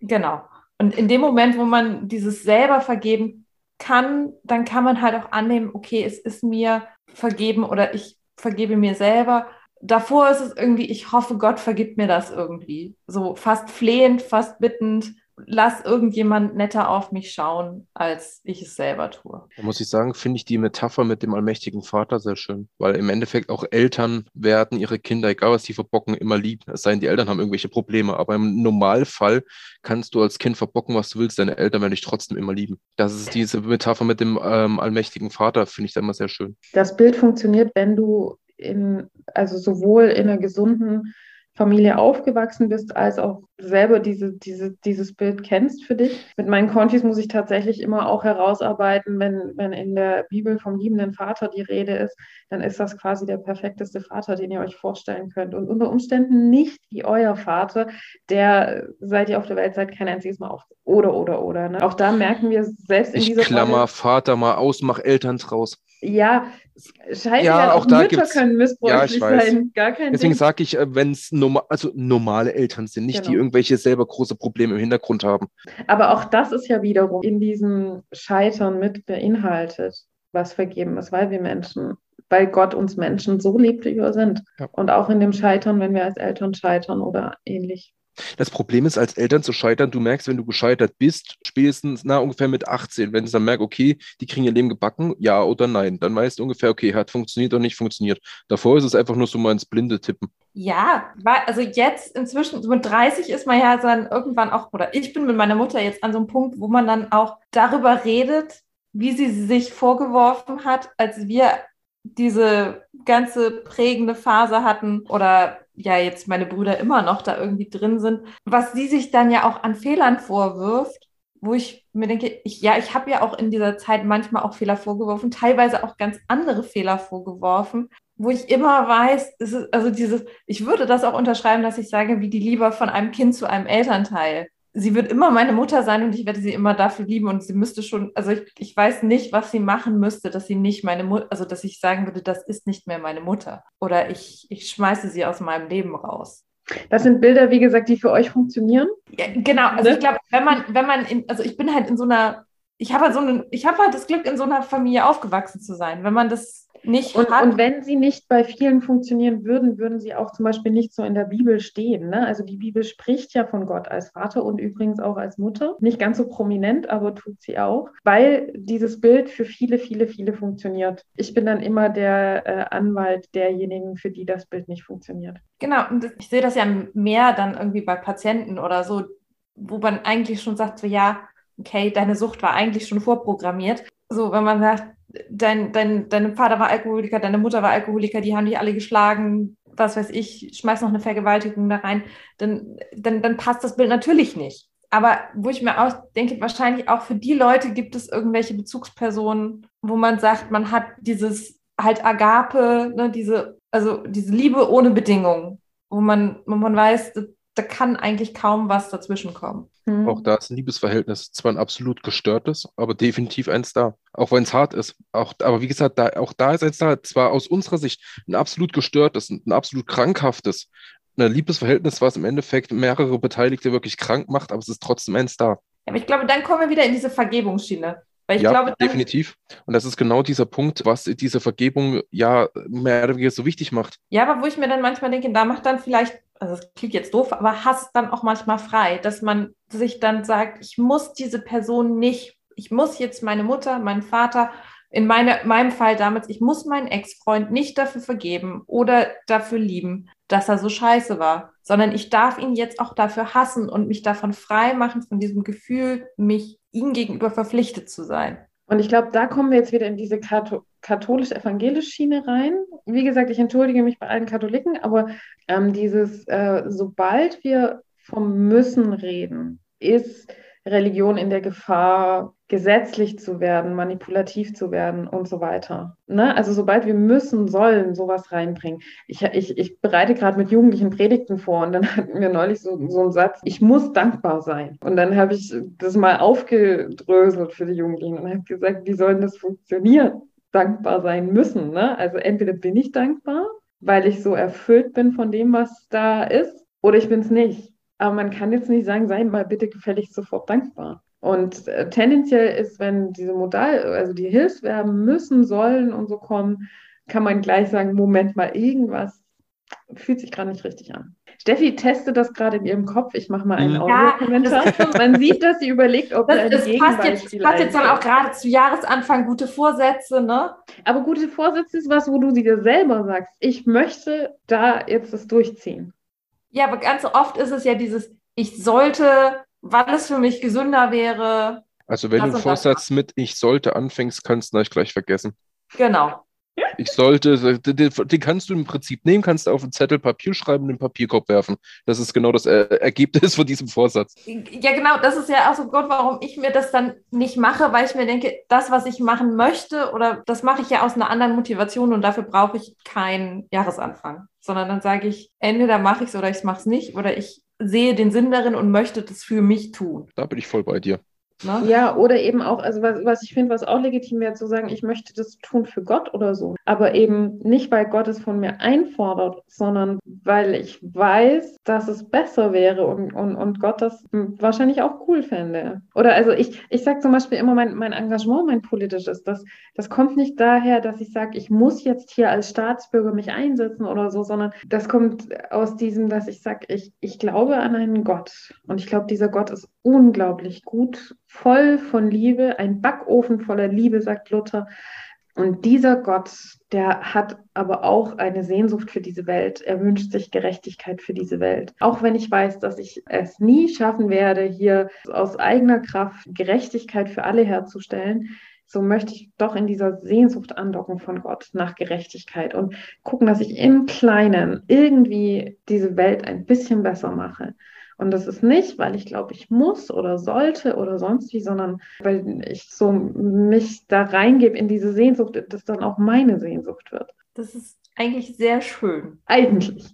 Genau. Und in dem Moment, wo man dieses selber vergeben kann, dann kann man halt auch annehmen, okay, es ist mir vergeben oder ich vergebe mir selber. Davor ist es irgendwie, ich hoffe, Gott vergibt mir das irgendwie. So fast flehend, fast bittend lass irgendjemand netter auf mich schauen, als ich es selber tue. Da muss ich sagen, finde ich die Metapher mit dem allmächtigen Vater sehr schön, weil im Endeffekt auch Eltern werden ihre Kinder, egal was sie verbocken, immer lieben. Es sei denn, die Eltern haben irgendwelche Probleme, aber im Normalfall kannst du als Kind verbocken, was du willst, deine Eltern werden dich trotzdem immer lieben. Das ist diese Metapher mit dem ähm, allmächtigen Vater, finde ich da immer sehr schön. Das Bild funktioniert, wenn du in, also sowohl in einer gesunden Familie aufgewachsen bist, als auch selber diese, diese, dieses Bild kennst für dich. Mit meinen Kontis muss ich tatsächlich immer auch herausarbeiten, wenn, wenn in der Bibel vom liebenden Vater die Rede ist, dann ist das quasi der perfekteste Vater, den ihr euch vorstellen könnt. Und unter Umständen nicht wie euer Vater, der seit ihr auf der Welt seid kein einziges Mal auf. Oder, oder, oder. Ne? Auch da merken wir selbst in ich dieser Klammer Rolle, Vater mal aus, mach Eltern draus. Ja, scheiße, ja, auch, auch da Mütter können missbräuchlich ja, sein. Gar kein Deswegen sage ich, äh, wenn es normal, also normale Eltern sind, nicht genau. die irgendwelche selber große Probleme im Hintergrund haben. Aber auch das ist ja wiederum in diesem Scheitern mit beinhaltet, was vergeben ist, weil wir Menschen, weil Gott uns Menschen so liebt, wie wir sind. Ja. Und auch in dem Scheitern, wenn wir als Eltern scheitern oder ähnlich. Das Problem ist, als Eltern zu scheitern, du merkst, wenn du gescheitert bist, spätestens na, ungefähr mit 18, wenn du dann merkst, okay, die kriegen ihr Leben gebacken, ja oder nein, dann weißt du ungefähr, okay, hat funktioniert oder nicht funktioniert. Davor ist es einfach nur so mal ins Blinde tippen. Ja, also jetzt inzwischen, mit 30 ist man ja dann irgendwann auch, oder ich bin mit meiner Mutter jetzt an so einem Punkt, wo man dann auch darüber redet, wie sie sich vorgeworfen hat, als wir diese ganze prägende Phase hatten oder ja jetzt meine Brüder immer noch da irgendwie drin sind, was sie sich dann ja auch an Fehlern vorwirft, wo ich mir denke, ich, ja, ich habe ja auch in dieser Zeit manchmal auch Fehler vorgeworfen, teilweise auch ganz andere Fehler vorgeworfen, wo ich immer weiß, ist, also dieses, ich würde das auch unterschreiben, dass ich sage, wie die Liebe von einem Kind zu einem Elternteil sie wird immer meine Mutter sein und ich werde sie immer dafür lieben und sie müsste schon, also ich, ich weiß nicht, was sie machen müsste, dass sie nicht meine Mutter, also dass ich sagen würde, das ist nicht mehr meine Mutter oder ich, ich schmeiße sie aus meinem Leben raus. Das sind Bilder, wie gesagt, die für euch funktionieren. Ja, genau, also ne? ich glaube, wenn man, wenn man in, also ich bin halt in so einer, ich habe halt so eine, ich habe halt das Glück, in so einer Familie aufgewachsen zu sein. Wenn man das nicht und, und, wenn sie nicht bei vielen funktionieren würden, würden sie auch zum Beispiel nicht so in der Bibel stehen. Ne? Also die Bibel spricht ja von Gott als Vater und übrigens auch als Mutter. Nicht ganz so prominent, aber tut sie auch, weil dieses Bild für viele, viele, viele funktioniert. Ich bin dann immer der äh, Anwalt derjenigen, für die das Bild nicht funktioniert. Genau, und ich sehe das ja mehr dann irgendwie bei Patienten oder so, wo man eigentlich schon sagt, so ja, okay, deine Sucht war eigentlich schon vorprogrammiert. So, wenn man sagt, dein, dein, dein Vater war Alkoholiker, deine Mutter war Alkoholiker, die haben dich alle geschlagen, was weiß ich, schmeiß noch eine Vergewaltigung da rein, dann, dann, dann passt das Bild natürlich nicht. Aber wo ich mir auch denke, wahrscheinlich auch für die Leute gibt es irgendwelche Bezugspersonen, wo man sagt, man hat dieses halt Agape, ne, diese, also diese Liebe ohne Bedingungen, wo man, wo man weiß, da kann eigentlich kaum was dazwischen kommen. Mhm. Auch da ist ein Liebesverhältnis zwar ein absolut gestörtes, aber definitiv eins da. Auch wenn es hart ist. Auch, aber wie gesagt, da, auch da ist eins da. Zwar aus unserer Sicht ein absolut gestörtes, ein, ein absolut krankhaftes ein Liebesverhältnis, was im Endeffekt mehrere Beteiligte wirklich krank macht, aber es ist trotzdem eins da. Aber ich glaube, dann kommen wir wieder in diese Vergebungsschiene. Weil ich ja, glaube, definitiv. Und das ist genau dieser Punkt, was diese Vergebung ja mehr oder weniger so wichtig macht. Ja, aber wo ich mir dann manchmal denke, da macht dann vielleicht, also das klingt jetzt doof, aber Hass dann auch manchmal frei, dass man sich dann sagt, ich muss diese Person nicht, ich muss jetzt meine Mutter, meinen Vater, in meine, meinem Fall damals, ich muss meinen Ex-Freund nicht dafür vergeben oder dafür lieben, dass er so scheiße war, sondern ich darf ihn jetzt auch dafür hassen und mich davon frei machen, von diesem Gefühl, mich ihm gegenüber verpflichtet zu sein. Und ich glaube, da kommen wir jetzt wieder in diese katholisch-evangelische Schiene rein. Wie gesagt, ich entschuldige mich bei allen Katholiken, aber ähm, dieses, äh, sobald wir vom Müssen reden, ist Religion in der Gefahr, gesetzlich zu werden, manipulativ zu werden und so weiter. Ne? Also sobald wir müssen, sollen sowas reinbringen. Ich, ich, ich bereite gerade mit Jugendlichen Predigten vor und dann [LAUGHS] hatten wir neulich so, so einen Satz, ich muss dankbar sein. Und dann habe ich das mal aufgedröselt für die Jugendlichen und habe gesagt, wie soll das funktionieren? Dankbar sein müssen. Ne? Also entweder bin ich dankbar, weil ich so erfüllt bin von dem, was da ist, oder ich bin es nicht. Aber man kann jetzt nicht sagen, sei mal bitte gefälligst sofort dankbar. Und äh, tendenziell ist, wenn diese Modal, also die Hilfsverben müssen, sollen und so kommen, kann man gleich sagen, Moment mal, irgendwas fühlt sich gerade nicht richtig an. Steffi testet das gerade in ihrem Kopf. Ich mache mal einen Ja, Audiokommentar. Man sieht, dass sie überlegt, ob Das, ein das passt jetzt, passt jetzt dann auch gerade zu Jahresanfang gute Vorsätze, ne? Aber gute Vorsätze ist was, wo du sie dir selber sagst. Ich möchte da jetzt das durchziehen. Ja, aber ganz oft ist es ja dieses, ich sollte, weil es für mich gesünder wäre. Also wenn du einen Vorsatz mit ich sollte anfängst, kannst du ihn gleich vergessen. Genau. Ich sollte, den, kannst du im Prinzip nehmen, kannst du auf einen Zettel Papier schreiben und den Papierkorb werfen. Das ist genau das äh, Ergebnis von diesem Vorsatz. Ja, genau, das ist ja auch so ein Grund, warum ich mir das dann nicht mache, weil ich mir denke, das, was ich machen möchte, oder das mache ich ja aus einer anderen Motivation und dafür brauche ich keinen Jahresanfang. Sondern dann sage ich, entweder mache ich es oder ich mache es nicht, oder ich sehe den Sinn darin und möchte das für mich tun. Da bin ich voll bei dir. Ne? Ja, oder eben auch, also was, was ich finde, was auch legitim wäre, zu sagen, ich möchte das tun für Gott oder so. Aber eben nicht, weil Gott es von mir einfordert, sondern weil ich weiß, dass es besser wäre und, und, und Gott das wahrscheinlich auch cool fände. Oder also ich, ich sage zum Beispiel immer, mein, mein Engagement, mein politisches, das, das kommt nicht daher, dass ich sage, ich muss jetzt hier als Staatsbürger mich einsetzen oder so, sondern das kommt aus diesem, dass ich sage, ich, ich glaube an einen Gott. Und ich glaube, dieser Gott ist unglaublich gut, voll von Liebe, ein Backofen voller Liebe, sagt Luther. Und dieser Gott, der hat aber auch eine Sehnsucht für diese Welt. Er wünscht sich Gerechtigkeit für diese Welt. Auch wenn ich weiß, dass ich es nie schaffen werde, hier aus eigener Kraft Gerechtigkeit für alle herzustellen, so möchte ich doch in dieser Sehnsucht andocken von Gott nach Gerechtigkeit und gucken, dass ich im Kleinen irgendwie diese Welt ein bisschen besser mache. Und das ist nicht, weil ich glaube, ich muss oder sollte oder sonst wie, sondern weil ich so mich da reingebe in diese Sehnsucht, dass dann auch meine Sehnsucht wird. Das ist eigentlich sehr schön. Eigentlich.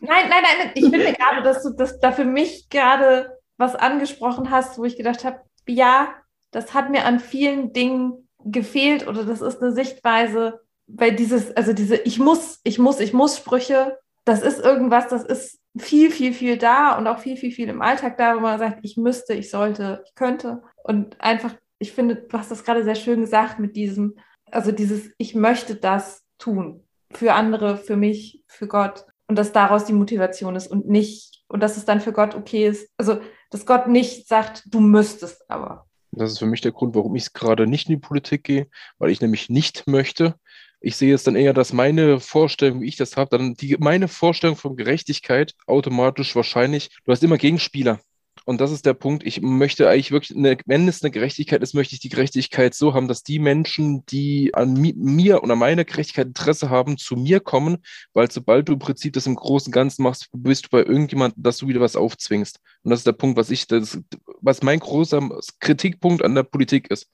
Nein, nein, nein, ich finde gerade, dass du das da für mich gerade was angesprochen hast, wo ich gedacht habe, ja, das hat mir an vielen Dingen gefehlt oder das ist eine Sichtweise, weil dieses, also diese Ich muss, ich muss, ich muss Sprüche, das ist irgendwas, das ist viel, viel, viel da und auch viel, viel, viel im Alltag da, wo man sagt, ich müsste, ich sollte, ich könnte. Und einfach, ich finde, du hast das gerade sehr schön gesagt mit diesem, also dieses Ich möchte das tun. Für andere, für mich, für Gott. Und dass daraus die Motivation ist und nicht, und dass es dann für Gott okay ist. Also, dass Gott nicht sagt, du müsstest aber. Das ist für mich der Grund, warum ich gerade nicht in die Politik gehe, weil ich nämlich nicht möchte. Ich sehe es dann eher, dass meine Vorstellung, wie ich das habe, dann die, meine Vorstellung von Gerechtigkeit automatisch wahrscheinlich, du hast immer Gegenspieler. Und das ist der Punkt. Ich möchte eigentlich wirklich, eine, wenn es eine Gerechtigkeit ist, möchte ich die Gerechtigkeit so haben, dass die Menschen, die an mi mir oder meiner Gerechtigkeit Interesse haben, zu mir kommen, weil sobald du im Prinzip das im Großen und Ganzen machst, bist du bei irgendjemandem, dass du wieder was aufzwingst. Und das ist der Punkt, was ich, das, was mein großer Kritikpunkt an der Politik ist.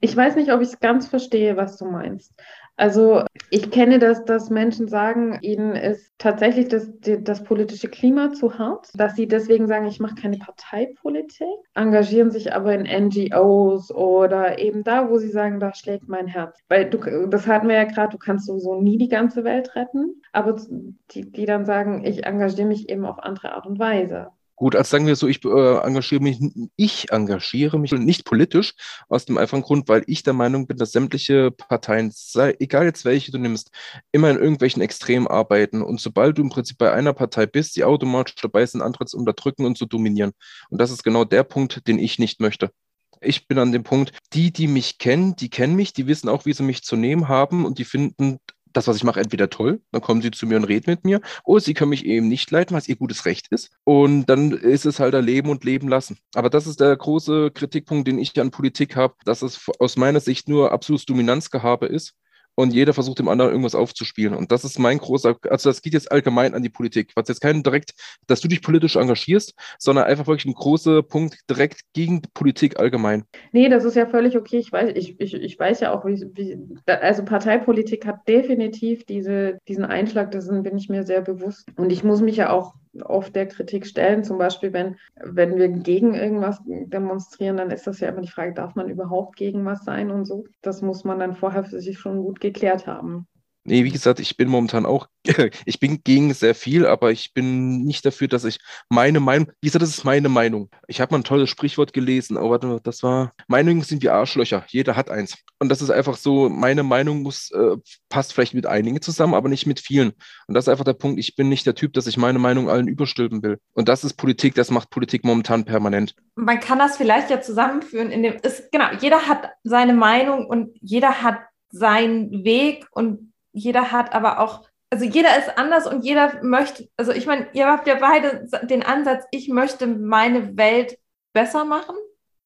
Ich weiß nicht, ob ich es ganz verstehe, was du meinst. Also ich kenne das, dass Menschen sagen, ihnen ist tatsächlich das, das politische Klima zu hart, dass sie deswegen sagen, ich mache keine Parteipolitik, engagieren sich aber in NGOs oder eben da, wo sie sagen, da schlägt mein Herz. Weil du, das hatten wir ja gerade, du kannst sowieso nie die ganze Welt retten, aber die, die dann sagen, ich engagiere mich eben auf andere Art und Weise. Gut, als sagen wir so, ich äh, engagiere mich, ich engagiere mich nicht politisch, aus dem einfachen Grund, weil ich der Meinung bin, dass sämtliche Parteien, sei, egal jetzt welche du nimmst, immer in irgendwelchen Extremen arbeiten. Und sobald du im Prinzip bei einer Partei bist, die automatisch dabei sind, andere zu unterdrücken und zu dominieren. Und das ist genau der Punkt, den ich nicht möchte. Ich bin an dem Punkt, die, die mich kennen, die kennen mich, die wissen auch, wie sie mich zu nehmen haben und die finden das, was ich mache, entweder toll, dann kommen sie zu mir und reden mit mir, oder sie können mich eben nicht leiten, was ihr gutes Recht ist. Und dann ist es halt erleben und leben lassen. Aber das ist der große Kritikpunkt, den ich an Politik habe, dass es aus meiner Sicht nur absolutes Dominanzgehabe ist und jeder versucht dem anderen irgendwas aufzuspielen. Und das ist mein großer, also das geht jetzt allgemein an die Politik, was jetzt kein direkt, dass du dich politisch engagierst, sondern einfach wirklich ein großer Punkt direkt gegen Politik allgemein. Nee, das ist ja völlig okay. Ich weiß, ich, ich, ich weiß ja auch, wie, wie, also Parteipolitik hat definitiv diese, diesen Einschlag, dessen bin ich mir sehr bewusst. Und ich muss mich ja auch oft der Kritik stellen. Zum Beispiel, wenn, wenn wir gegen irgendwas demonstrieren, dann ist das ja immer die Frage, darf man überhaupt gegen was sein und so. Das muss man dann vorher für sich schon gut geklärt haben. Nee, wie gesagt, ich bin momentan auch, [LAUGHS] ich bin gegen sehr viel, aber ich bin nicht dafür, dass ich meine Meinung, wie gesagt, das ist meine Meinung. Ich habe mal ein tolles Sprichwort gelesen, aber das war, Meinungen sind wie Arschlöcher, jeder hat eins. Und das ist einfach so, meine Meinung muss, äh, passt vielleicht mit einigen zusammen, aber nicht mit vielen. Und das ist einfach der Punkt, ich bin nicht der Typ, dass ich meine Meinung allen überstülpen will. Und das ist Politik, das macht Politik momentan permanent. Man kann das vielleicht ja zusammenführen, in dem, ist, genau, jeder hat seine Meinung und jeder hat seinen Weg und jeder hat aber auch, also jeder ist anders und jeder möchte, also ich meine, ihr habt ja beide den Ansatz, ich möchte meine Welt besser machen,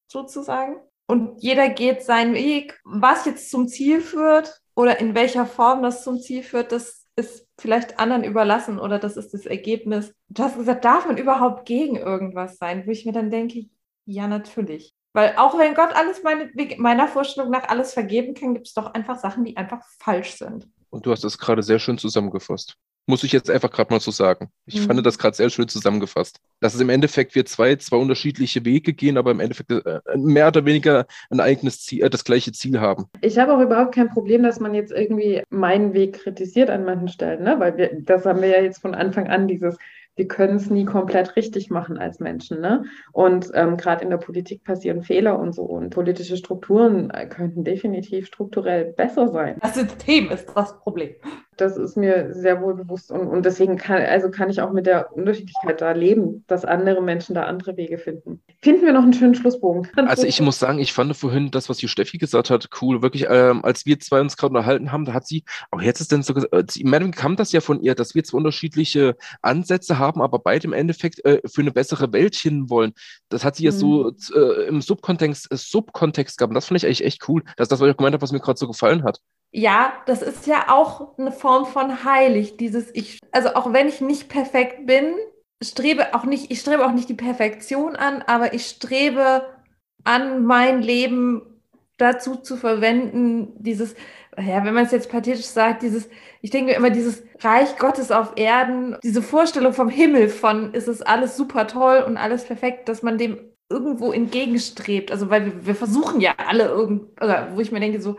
sozusagen. Und jeder geht seinen Weg. Was jetzt zum Ziel führt oder in welcher Form das zum Ziel führt, das ist vielleicht anderen überlassen oder das ist das Ergebnis. Du hast gesagt, darf man überhaupt gegen irgendwas sein? Wo ich mir dann denke, ja, natürlich. Weil auch wenn Gott alles meine, meiner Vorstellung nach alles vergeben kann, gibt es doch einfach Sachen, die einfach falsch sind. Und du hast das gerade sehr schön zusammengefasst. Muss ich jetzt einfach gerade mal so sagen. Ich mhm. fand das gerade sehr schön zusammengefasst. Dass es im Endeffekt wir zwei, zwei unterschiedliche Wege gehen, aber im Endeffekt äh, mehr oder weniger ein eigenes Ziel, äh, das gleiche Ziel haben. Ich habe auch überhaupt kein Problem, dass man jetzt irgendwie meinen Weg kritisiert an manchen Stellen, ne? Weil wir, das haben wir ja jetzt von Anfang an, dieses wir können es nie komplett richtig machen als Menschen. Ne? Und ähm, gerade in der Politik passieren Fehler und so. Und politische Strukturen äh, könnten definitiv strukturell besser sein. Das System ist das Problem. Das ist mir sehr wohl bewusst. Und, und deswegen kann, also kann ich auch mit der Unterschiedlichkeit da leben, dass andere Menschen da andere Wege finden. Finden wir noch einen schönen Schlussbogen. [LAUGHS] Also ich muss sagen, ich fand vorhin das, was die Steffi gesagt hat, cool. Wirklich, ähm, als wir zwei uns gerade unterhalten haben, da hat sie, auch jetzt ist denn so, äh, im kam das ja von ihr, dass wir zwei unterschiedliche Ansätze haben, aber beide im Endeffekt äh, für eine bessere Welt hin wollen. Das hat sie ja so mhm. äh, im Subkontext, äh, Subkontext gehabt. Und das fand ich eigentlich echt cool. Das ist das, was ich auch gemeint habe, was mir gerade so gefallen hat. Ja, das ist ja auch eine Form von heilig, dieses ich, also auch wenn ich nicht perfekt bin, strebe auch nicht, ich strebe auch nicht die Perfektion an, aber ich strebe an, mein Leben dazu zu verwenden, dieses, ja, wenn man es jetzt pathetisch sagt, dieses, ich denke immer, dieses Reich Gottes auf Erden, diese Vorstellung vom Himmel von, ist es alles super toll und alles perfekt, dass man dem irgendwo entgegenstrebt. Also, weil wir, wir versuchen ja alle irgend, oder wo ich mir denke, so,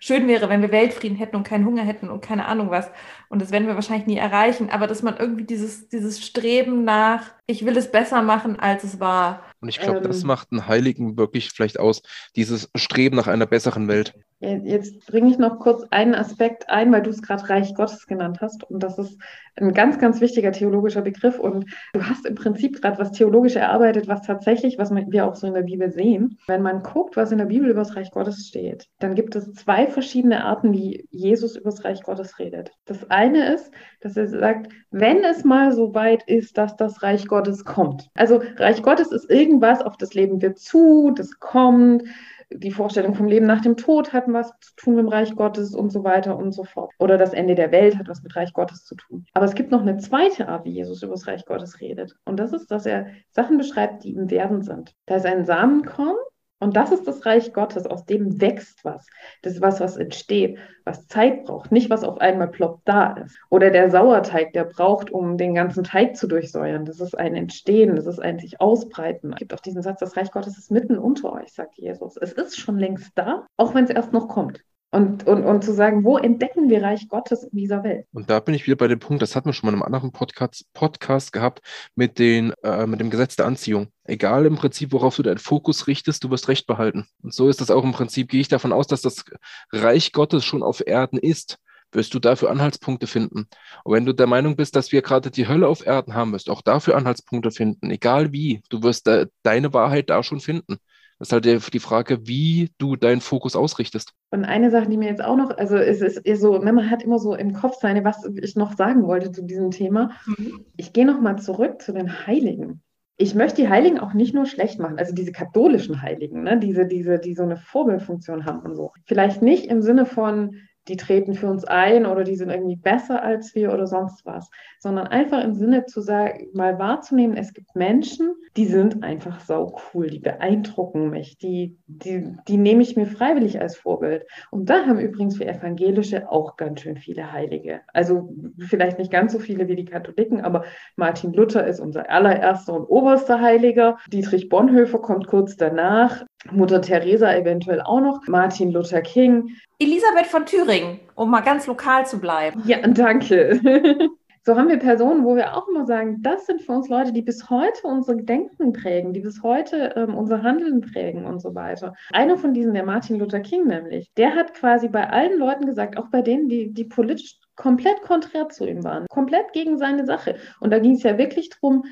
schön wäre, wenn wir Weltfrieden hätten und keinen Hunger hätten und keine Ahnung was. Und das werden wir wahrscheinlich nie erreichen. Aber dass man irgendwie dieses, dieses Streben nach, ich will es besser machen, als es war. Und ich glaube, ähm, das macht einen Heiligen wirklich vielleicht aus, dieses Streben nach einer besseren Welt. Jetzt bringe ich noch kurz einen Aspekt ein, weil du es gerade Reich Gottes genannt hast. Und das ist ein ganz, ganz wichtiger theologischer Begriff. Und du hast im Prinzip gerade was theologisch erarbeitet, was tatsächlich, was wir auch so in der Bibel sehen. Wenn man guckt, was in der Bibel über das Reich Gottes steht, dann gibt es zwei verschiedene Arten, wie Jesus über das Reich Gottes redet. Das eine ist, dass er sagt, wenn es mal so weit ist, dass das Reich Gottes kommt. Also Reich Gottes ist irgendwas, auf das Leben wir zu, das kommt die Vorstellung vom Leben nach dem Tod hat was zu tun mit dem Reich Gottes und so weiter und so fort. Oder das Ende der Welt hat was mit Reich Gottes zu tun. Aber es gibt noch eine zweite Art, wie Jesus über das Reich Gottes redet. Und das ist, dass er Sachen beschreibt, die im Werden sind. Da ist ein Samenkorn und das ist das Reich Gottes, aus dem wächst was. Das ist was, was entsteht, was Zeit braucht, nicht was auf einmal ploppt da ist. Oder der Sauerteig, der braucht, um den ganzen Teig zu durchsäuern. Das ist ein Entstehen, das ist ein sich ausbreiten. Es gibt auch diesen Satz, das Reich Gottes ist mitten unter euch, sagt Jesus. Es ist schon längst da, auch wenn es erst noch kommt. Und, und, und zu sagen, wo entdecken wir Reich Gottes in dieser Welt? Und da bin ich wieder bei dem Punkt, das hatten wir schon mal in einem anderen Podcast, Podcast gehabt, mit, den, äh, mit dem Gesetz der Anziehung. Egal im Prinzip, worauf du deinen Fokus richtest, du wirst Recht behalten. Und so ist das auch im Prinzip, gehe ich davon aus, dass das Reich Gottes schon auf Erden ist wirst du dafür Anhaltspunkte finden. Und wenn du der Meinung bist, dass wir gerade die Hölle auf Erden haben, wirst auch dafür Anhaltspunkte finden, egal wie. Du wirst de deine Wahrheit da schon finden. Das ist halt die Frage, wie du deinen Fokus ausrichtest. Und eine Sache, die mir jetzt auch noch, also es ist, so, ne, man hat immer so im Kopf seine, was ich noch sagen wollte zu diesem Thema. Mhm. Ich gehe nochmal zurück zu den Heiligen. Ich möchte die Heiligen auch nicht nur schlecht machen, also diese katholischen Heiligen, ne, diese, diese, die so eine Vorbildfunktion haben und so. Vielleicht nicht im Sinne von, die treten für uns ein oder die sind irgendwie besser als wir oder sonst was, sondern einfach im Sinne zu sagen, mal wahrzunehmen, es gibt Menschen, die sind einfach sau cool, die beeindrucken mich, die, die, die nehme ich mir freiwillig als Vorbild. Und da haben übrigens wir Evangelische auch ganz schön viele Heilige. Also vielleicht nicht ganz so viele wie die Katholiken, aber Martin Luther ist unser allererster und oberster Heiliger. Dietrich Bonhoeffer kommt kurz danach. Mutter Teresa eventuell auch noch, Martin Luther King. Elisabeth von Thüringen, um mal ganz lokal zu bleiben. Ja, danke. [LAUGHS] So haben wir Personen, wo wir auch immer sagen, das sind für uns Leute, die bis heute unser Denken prägen, die bis heute ähm, unser Handeln prägen und so weiter. Einer von diesen, der Martin Luther King nämlich, der hat quasi bei allen Leuten gesagt, auch bei denen, die, die politisch komplett konträr zu ihm waren, komplett gegen seine Sache. Und da ging es ja wirklich darum,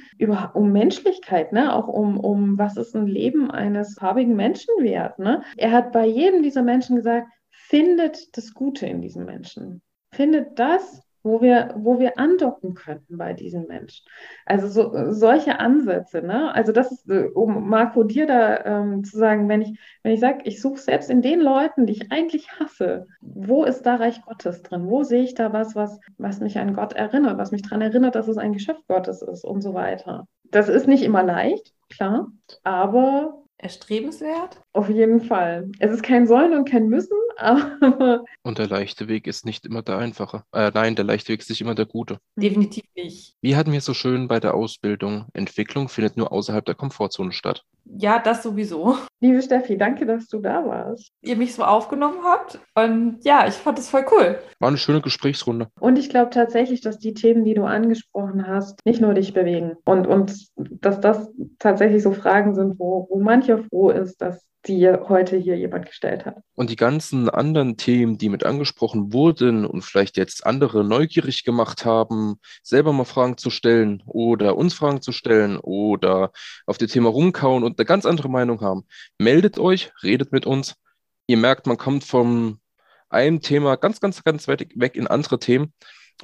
um Menschlichkeit, ne? auch um, um was ist ein Leben eines farbigen Menschen wert. Ne? Er hat bei jedem dieser Menschen gesagt, findet das Gute in diesem Menschen. Findet das, wo wir, wo wir andocken könnten bei diesen Menschen. Also so, solche Ansätze, ne? Also das ist, äh, um Marco dir da ähm, zu sagen, wenn ich, wenn ich sage, ich suche selbst in den Leuten, die ich eigentlich hasse, wo ist da Reich Gottes drin? Wo sehe ich da was, was, was mich an Gott erinnert, was mich daran erinnert, dass es ein Geschäft Gottes ist und so weiter. Das ist nicht immer leicht, klar, aber erstrebenswert? Auf jeden Fall. Es ist kein Sollen und kein Müssen, aber. [LAUGHS] Und der leichte Weg ist nicht immer der einfache. Äh, nein, der leichte Weg ist nicht immer der gute. Definitiv nicht. Wie hatten wir so schön bei der Ausbildung? Entwicklung findet nur außerhalb der Komfortzone statt. Ja, das sowieso. [LAUGHS] Liebe Steffi, danke, dass du da warst. Ihr mich so aufgenommen habt. Und ja, ich fand es voll cool. War eine schöne Gesprächsrunde. Und ich glaube tatsächlich, dass die Themen, die du angesprochen hast, nicht nur dich bewegen. Und, und dass das tatsächlich so Fragen sind, wo, wo mancher froh ist, dass die heute hier jemand gestellt hat. Und die ganzen anderen Themen, die mit angesprochen wurden und vielleicht jetzt andere neugierig gemacht haben, selber mal Fragen zu stellen oder uns Fragen zu stellen oder auf das Thema rumkauen und eine ganz andere Meinung haben, meldet euch, redet mit uns. Ihr merkt, man kommt vom einem Thema ganz, ganz, ganz weit weg in andere Themen.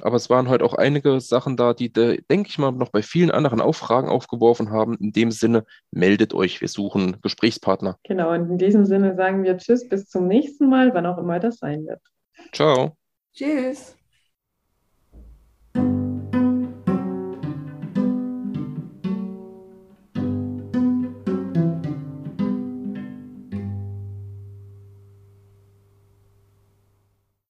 Aber es waren heute auch einige Sachen da, die, denke ich mal, noch bei vielen anderen auch Fragen aufgeworfen haben. In dem Sinne, meldet euch, wir suchen Gesprächspartner. Genau, und in diesem Sinne sagen wir Tschüss, bis zum nächsten Mal, wann auch immer das sein wird. Ciao. Tschüss.